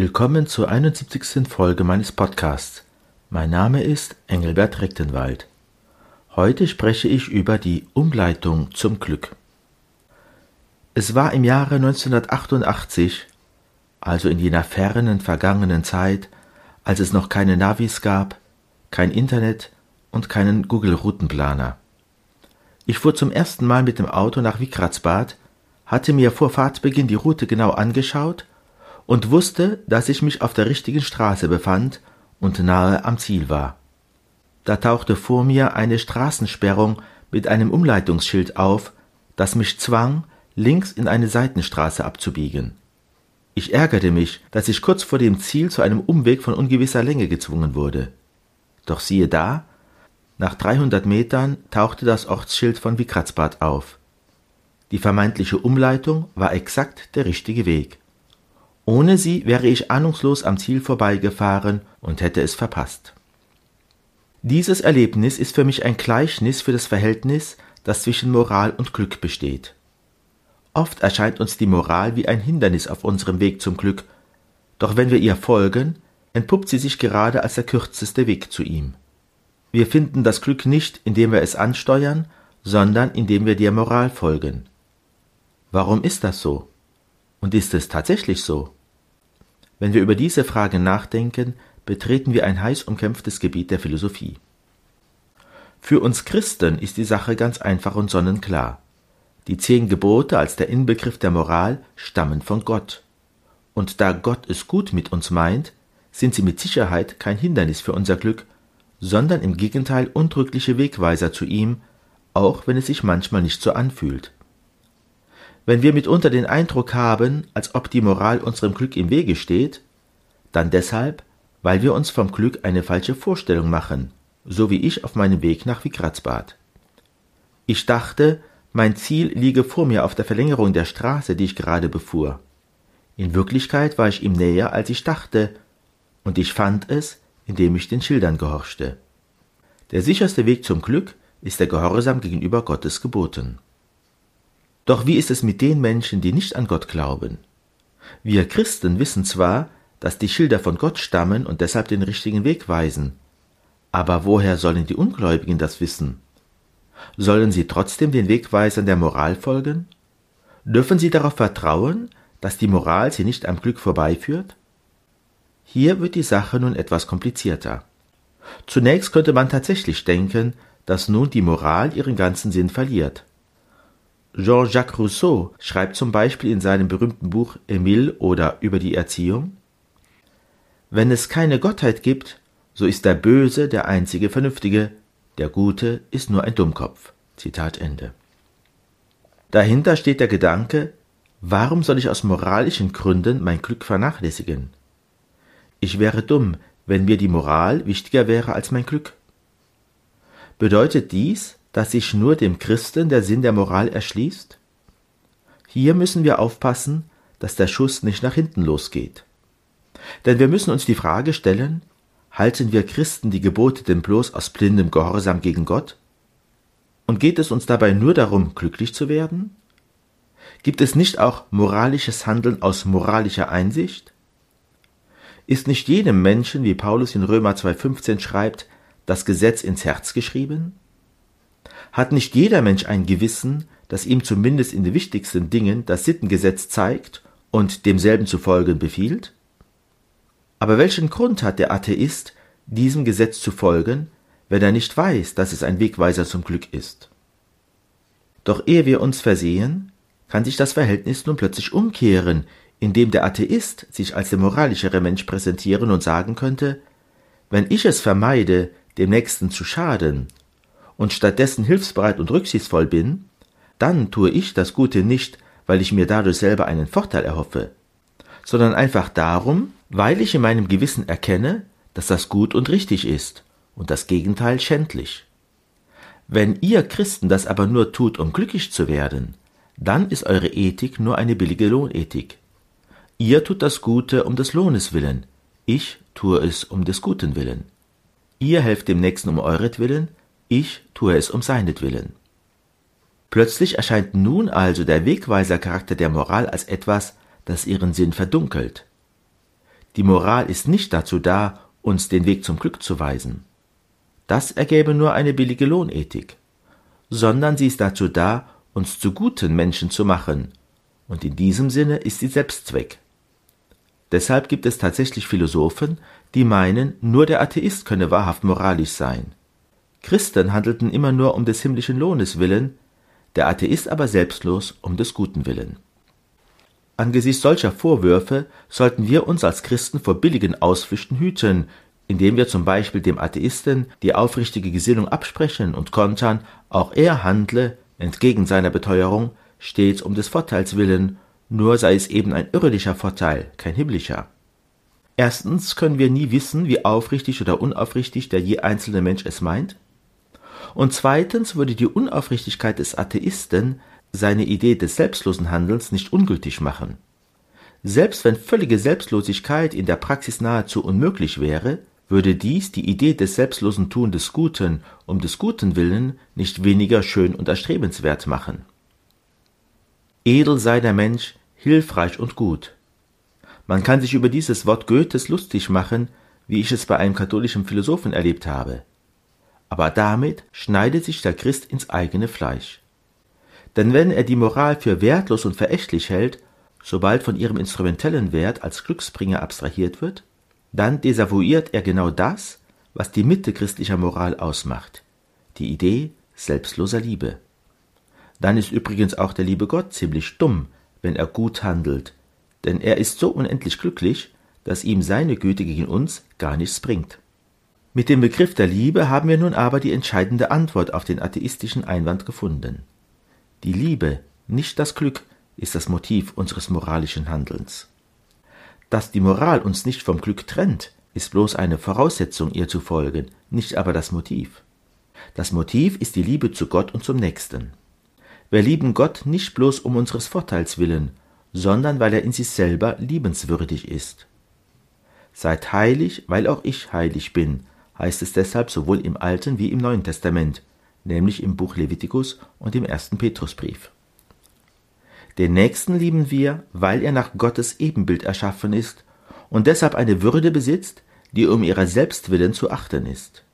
Willkommen zur 71. Folge meines Podcasts. Mein Name ist Engelbert Rechtenwald. Heute spreche ich über die Umleitung zum Glück. Es war im Jahre 1988, also in jener fernen vergangenen Zeit, als es noch keine Navis gab, kein Internet und keinen Google-Routenplaner. Ich fuhr zum ersten Mal mit dem Auto nach Wikratzbad, hatte mir vor Fahrtbeginn die Route genau angeschaut und wusste, dass ich mich auf der richtigen Straße befand und nahe am Ziel war. Da tauchte vor mir eine Straßensperrung mit einem Umleitungsschild auf, das mich zwang, links in eine Seitenstraße abzubiegen. Ich ärgerte mich, dass ich kurz vor dem Ziel zu einem Umweg von ungewisser Länge gezwungen wurde. Doch siehe da, nach 300 Metern tauchte das Ortsschild von Wikratzbad auf. Die vermeintliche Umleitung war exakt der richtige Weg. Ohne sie wäre ich ahnungslos am Ziel vorbeigefahren und hätte es verpasst. Dieses Erlebnis ist für mich ein Gleichnis für das Verhältnis, das zwischen Moral und Glück besteht. Oft erscheint uns die Moral wie ein Hindernis auf unserem Weg zum Glück, doch wenn wir ihr folgen, entpuppt sie sich gerade als der kürzeste Weg zu ihm. Wir finden das Glück nicht, indem wir es ansteuern, sondern indem wir der Moral folgen. Warum ist das so? Und ist es tatsächlich so? Wenn wir über diese Frage nachdenken, betreten wir ein heiß umkämpftes Gebiet der Philosophie. Für uns Christen ist die Sache ganz einfach und sonnenklar. Die zehn Gebote als der Inbegriff der Moral stammen von Gott. Und da Gott es gut mit uns meint, sind sie mit Sicherheit kein Hindernis für unser Glück, sondern im Gegenteil undrückliche Wegweiser zu ihm, auch wenn es sich manchmal nicht so anfühlt. Wenn wir mitunter den Eindruck haben, als ob die Moral unserem Glück im Wege steht, dann deshalb, weil wir uns vom Glück eine falsche Vorstellung machen, so wie ich auf meinem Weg nach Wikratzbad. Ich dachte, mein Ziel liege vor mir auf der Verlängerung der Straße, die ich gerade befuhr. In Wirklichkeit war ich ihm näher, als ich dachte, und ich fand es, indem ich den Schildern gehorchte. Der sicherste Weg zum Glück ist der Gehorsam gegenüber Gottes Geboten. Doch wie ist es mit den Menschen, die nicht an Gott glauben? Wir Christen wissen zwar, dass die Schilder von Gott stammen und deshalb den richtigen Weg weisen. Aber woher sollen die Ungläubigen das wissen? Sollen sie trotzdem den Wegweisern der Moral folgen? Dürfen sie darauf vertrauen, dass die Moral sie nicht am Glück vorbeiführt? Hier wird die Sache nun etwas komplizierter. Zunächst könnte man tatsächlich denken, dass nun die Moral ihren ganzen Sinn verliert. Jean-Jacques Rousseau schreibt zum Beispiel in seinem berühmten Buch Emile oder über die Erziehung Wenn es keine Gottheit gibt, so ist der Böse der einzige Vernünftige, der Gute ist nur ein Dummkopf. Zitat Ende. Dahinter steht der Gedanke, warum soll ich aus moralischen Gründen mein Glück vernachlässigen? Ich wäre dumm, wenn mir die Moral wichtiger wäre als mein Glück. Bedeutet dies, dass sich nur dem Christen der Sinn der Moral erschließt? Hier müssen wir aufpassen, dass der Schuss nicht nach hinten losgeht. Denn wir müssen uns die Frage stellen, halten wir Christen die Gebote denn bloß aus blindem Gehorsam gegen Gott? Und geht es uns dabei nur darum, glücklich zu werden? Gibt es nicht auch moralisches Handeln aus moralischer Einsicht? Ist nicht jedem Menschen, wie Paulus in Römer 2.15 schreibt, das Gesetz ins Herz geschrieben? Hat nicht jeder Mensch ein Gewissen, das ihm zumindest in den wichtigsten Dingen das Sittengesetz zeigt und demselben zu folgen befiehlt? Aber welchen Grund hat der Atheist, diesem Gesetz zu folgen, wenn er nicht weiß, dass es ein Wegweiser zum Glück ist? Doch ehe wir uns versehen, kann sich das Verhältnis nun plötzlich umkehren, indem der Atheist sich als der moralischere Mensch präsentieren und sagen könnte, wenn ich es vermeide, dem Nächsten zu schaden und stattdessen hilfsbereit und rücksichtsvoll bin, dann tue ich das Gute nicht, weil ich mir dadurch selber einen Vorteil erhoffe, sondern einfach darum, weil ich in meinem Gewissen erkenne, dass das gut und richtig ist und das Gegenteil schändlich. Wenn ihr Christen das aber nur tut, um glücklich zu werden, dann ist eure Ethik nur eine billige Lohnethik. Ihr tut das Gute um des Lohnes willen, ich tue es um des Guten willen. Ihr helft dem Nächsten um euretwillen, ich tue es um seinetwillen. Plötzlich erscheint nun also der Wegweisercharakter der Moral als etwas, das ihren Sinn verdunkelt. Die Moral ist nicht dazu da, uns den Weg zum Glück zu weisen. Das ergäbe nur eine billige Lohnethik, sondern sie ist dazu da, uns zu guten Menschen zu machen, und in diesem Sinne ist sie Selbstzweck. Deshalb gibt es tatsächlich Philosophen, die meinen, nur der Atheist könne wahrhaft moralisch sein. Christen handelten immer nur um des himmlischen Lohnes willen, der Atheist aber selbstlos um des Guten willen. Angesichts solcher Vorwürfe sollten wir uns als Christen vor billigen Ausflüchten hüten, indem wir zum Beispiel dem Atheisten die aufrichtige Gesinnung absprechen und kontern, auch er handle, entgegen seiner Beteuerung, stets um des Vorteils willen, nur sei es eben ein irdischer Vorteil, kein himmlischer. Erstens können wir nie wissen, wie aufrichtig oder unaufrichtig der je einzelne Mensch es meint. Und zweitens würde die Unaufrichtigkeit des Atheisten seine Idee des selbstlosen Handelns nicht ungültig machen. Selbst wenn völlige Selbstlosigkeit in der Praxis nahezu unmöglich wäre, würde dies die Idee des selbstlosen Tun des Guten um des Guten willen nicht weniger schön und erstrebenswert machen. Edel sei der Mensch, hilfreich und gut. Man kann sich über dieses Wort Goethes lustig machen, wie ich es bei einem katholischen Philosophen erlebt habe. Aber damit schneidet sich der Christ ins eigene Fleisch. Denn wenn er die Moral für wertlos und verächtlich hält, sobald von ihrem instrumentellen Wert als Glücksbringer abstrahiert wird, dann desavouiert er genau das, was die Mitte christlicher Moral ausmacht, die Idee selbstloser Liebe. Dann ist übrigens auch der liebe Gott ziemlich dumm, wenn er gut handelt, denn er ist so unendlich glücklich, dass ihm seine Güte gegen uns gar nichts bringt. Mit dem Begriff der Liebe haben wir nun aber die entscheidende Antwort auf den atheistischen Einwand gefunden. Die Liebe, nicht das Glück, ist das Motiv unseres moralischen Handelns. Dass die Moral uns nicht vom Glück trennt, ist bloß eine Voraussetzung, ihr zu folgen, nicht aber das Motiv. Das Motiv ist die Liebe zu Gott und zum Nächsten. Wir lieben Gott nicht bloß um unseres Vorteils willen, sondern weil er in sich selber liebenswürdig ist. Seid heilig, weil auch ich heilig bin, heißt es deshalb sowohl im Alten wie im Neuen Testament, nämlich im Buch Levitikus und im ersten Petrusbrief. Den Nächsten lieben wir, weil er nach Gottes Ebenbild erschaffen ist und deshalb eine Würde besitzt, die um ihrer selbst willen zu achten ist.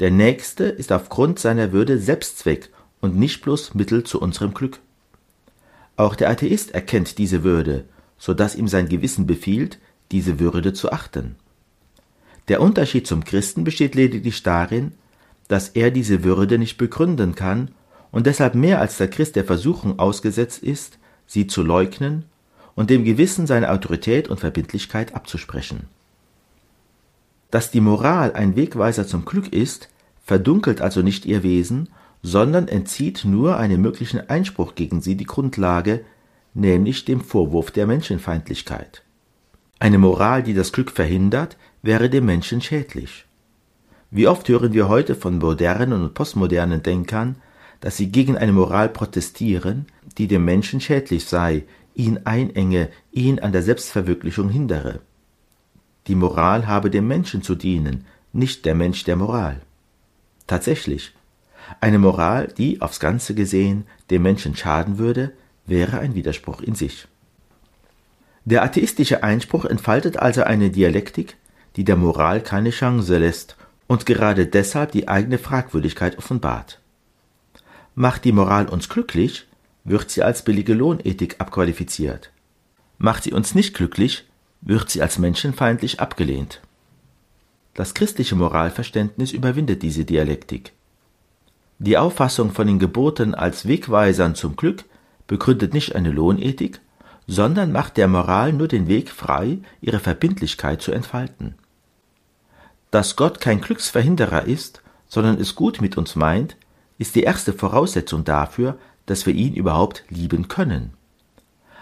Der Nächste ist aufgrund seiner Würde Selbstzweck und nicht bloß Mittel zu unserem Glück. Auch der Atheist erkennt diese Würde, so dass ihm sein Gewissen befiehlt, diese Würde zu achten. Der Unterschied zum Christen besteht lediglich darin, dass er diese Würde nicht begründen kann und deshalb mehr als der Christ der Versuchung ausgesetzt ist, sie zu leugnen und dem Gewissen seine Autorität und Verbindlichkeit abzusprechen. Dass die Moral ein Wegweiser zum Glück ist, verdunkelt also nicht ihr Wesen, sondern entzieht nur einem möglichen Einspruch gegen sie die Grundlage, nämlich dem Vorwurf der Menschenfeindlichkeit. Eine Moral, die das Glück verhindert, wäre dem Menschen schädlich. Wie oft hören wir heute von modernen und postmodernen Denkern, dass sie gegen eine Moral protestieren, die dem Menschen schädlich sei, ihn einenge, ihn an der Selbstverwirklichung hindere. Die Moral habe dem Menschen zu dienen, nicht der Mensch der Moral. Tatsächlich, eine Moral, die, aufs Ganze gesehen, dem Menschen schaden würde, wäre ein Widerspruch in sich. Der atheistische Einspruch entfaltet also eine Dialektik, die der Moral keine Chance lässt und gerade deshalb die eigene Fragwürdigkeit offenbart. Macht die Moral uns glücklich, wird sie als billige Lohnethik abqualifiziert. Macht sie uns nicht glücklich, wird sie als menschenfeindlich abgelehnt. Das christliche Moralverständnis überwindet diese Dialektik. Die Auffassung von den Geboten als Wegweisern zum Glück begründet nicht eine Lohnethik, sondern macht der Moral nur den Weg frei, ihre Verbindlichkeit zu entfalten. Dass Gott kein Glücksverhinderer ist, sondern es gut mit uns meint, ist die erste Voraussetzung dafür, dass wir ihn überhaupt lieben können.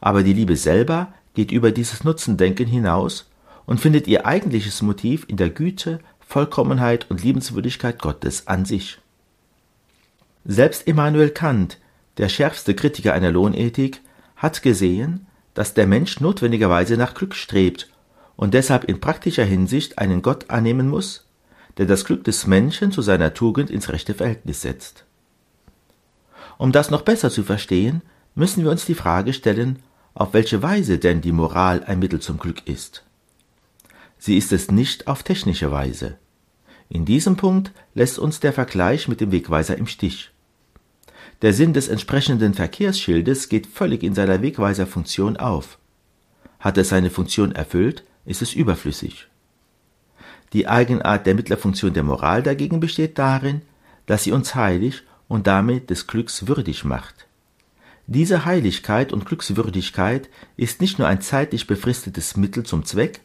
Aber die Liebe selber geht über dieses Nutzendenken hinaus und findet ihr eigentliches Motiv in der Güte, Vollkommenheit und Liebenswürdigkeit Gottes an sich. Selbst Immanuel Kant, der schärfste Kritiker einer Lohnethik, hat gesehen, dass der Mensch notwendigerweise nach Glück strebt und deshalb in praktischer Hinsicht einen Gott annehmen muss, der das Glück des Menschen zu seiner Tugend ins rechte Verhältnis setzt. Um das noch besser zu verstehen, müssen wir uns die Frage stellen, auf welche Weise denn die Moral ein Mittel zum Glück ist. sie ist es nicht auf technische Weise. In diesem Punkt lässt uns der Vergleich mit dem Wegweiser im Stich. Der Sinn des entsprechenden Verkehrsschildes geht völlig in seiner Wegweiserfunktion auf. Hat es seine Funktion erfüllt, ist es überflüssig. Die Eigenart der Mittlerfunktion der Moral dagegen besteht darin, dass sie uns heilig und damit des Glücks würdig macht. Diese Heiligkeit und Glückswürdigkeit ist nicht nur ein zeitlich befristetes Mittel zum Zweck,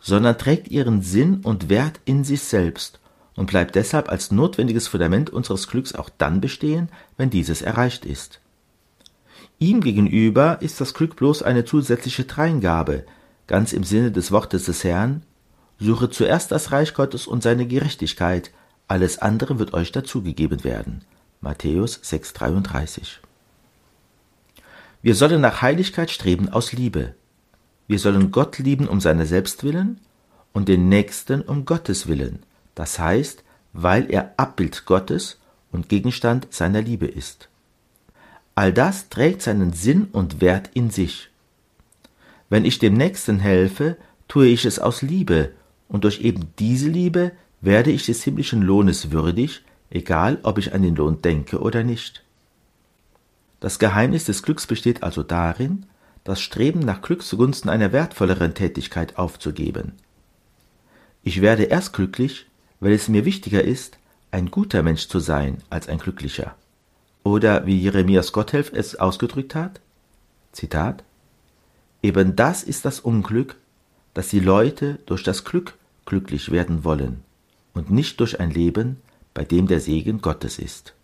sondern trägt ihren Sinn und Wert in sich selbst und bleibt deshalb als notwendiges Fundament unseres Glücks auch dann bestehen, wenn dieses erreicht ist. Ihm gegenüber ist das Glück bloß eine zusätzliche Dreingabe, ganz im Sinne des Wortes des Herrn, suche zuerst das Reich Gottes und seine Gerechtigkeit, alles andere wird euch dazugegeben werden. Matthäus 6,33 Wir sollen nach Heiligkeit streben aus Liebe. Wir sollen Gott lieben um seiner selbst willen und den Nächsten um Gottes willen, das heißt, weil er Abbild Gottes und Gegenstand seiner Liebe ist. All das trägt seinen Sinn und Wert in sich. Wenn ich dem Nächsten helfe, tue ich es aus Liebe, und durch eben diese Liebe werde ich des himmlischen Lohnes würdig, egal ob ich an den Lohn denke oder nicht. Das Geheimnis des Glücks besteht also darin, das Streben nach Glück zugunsten einer wertvolleren Tätigkeit aufzugeben. Ich werde erst glücklich, weil es mir wichtiger ist, ein guter Mensch zu sein als ein glücklicher. Oder wie Jeremias Gotthelf es ausgedrückt hat, Zitat, Eben das ist das Unglück, dass die Leute durch das Glück glücklich werden wollen und nicht durch ein Leben, bei dem der Segen Gottes ist.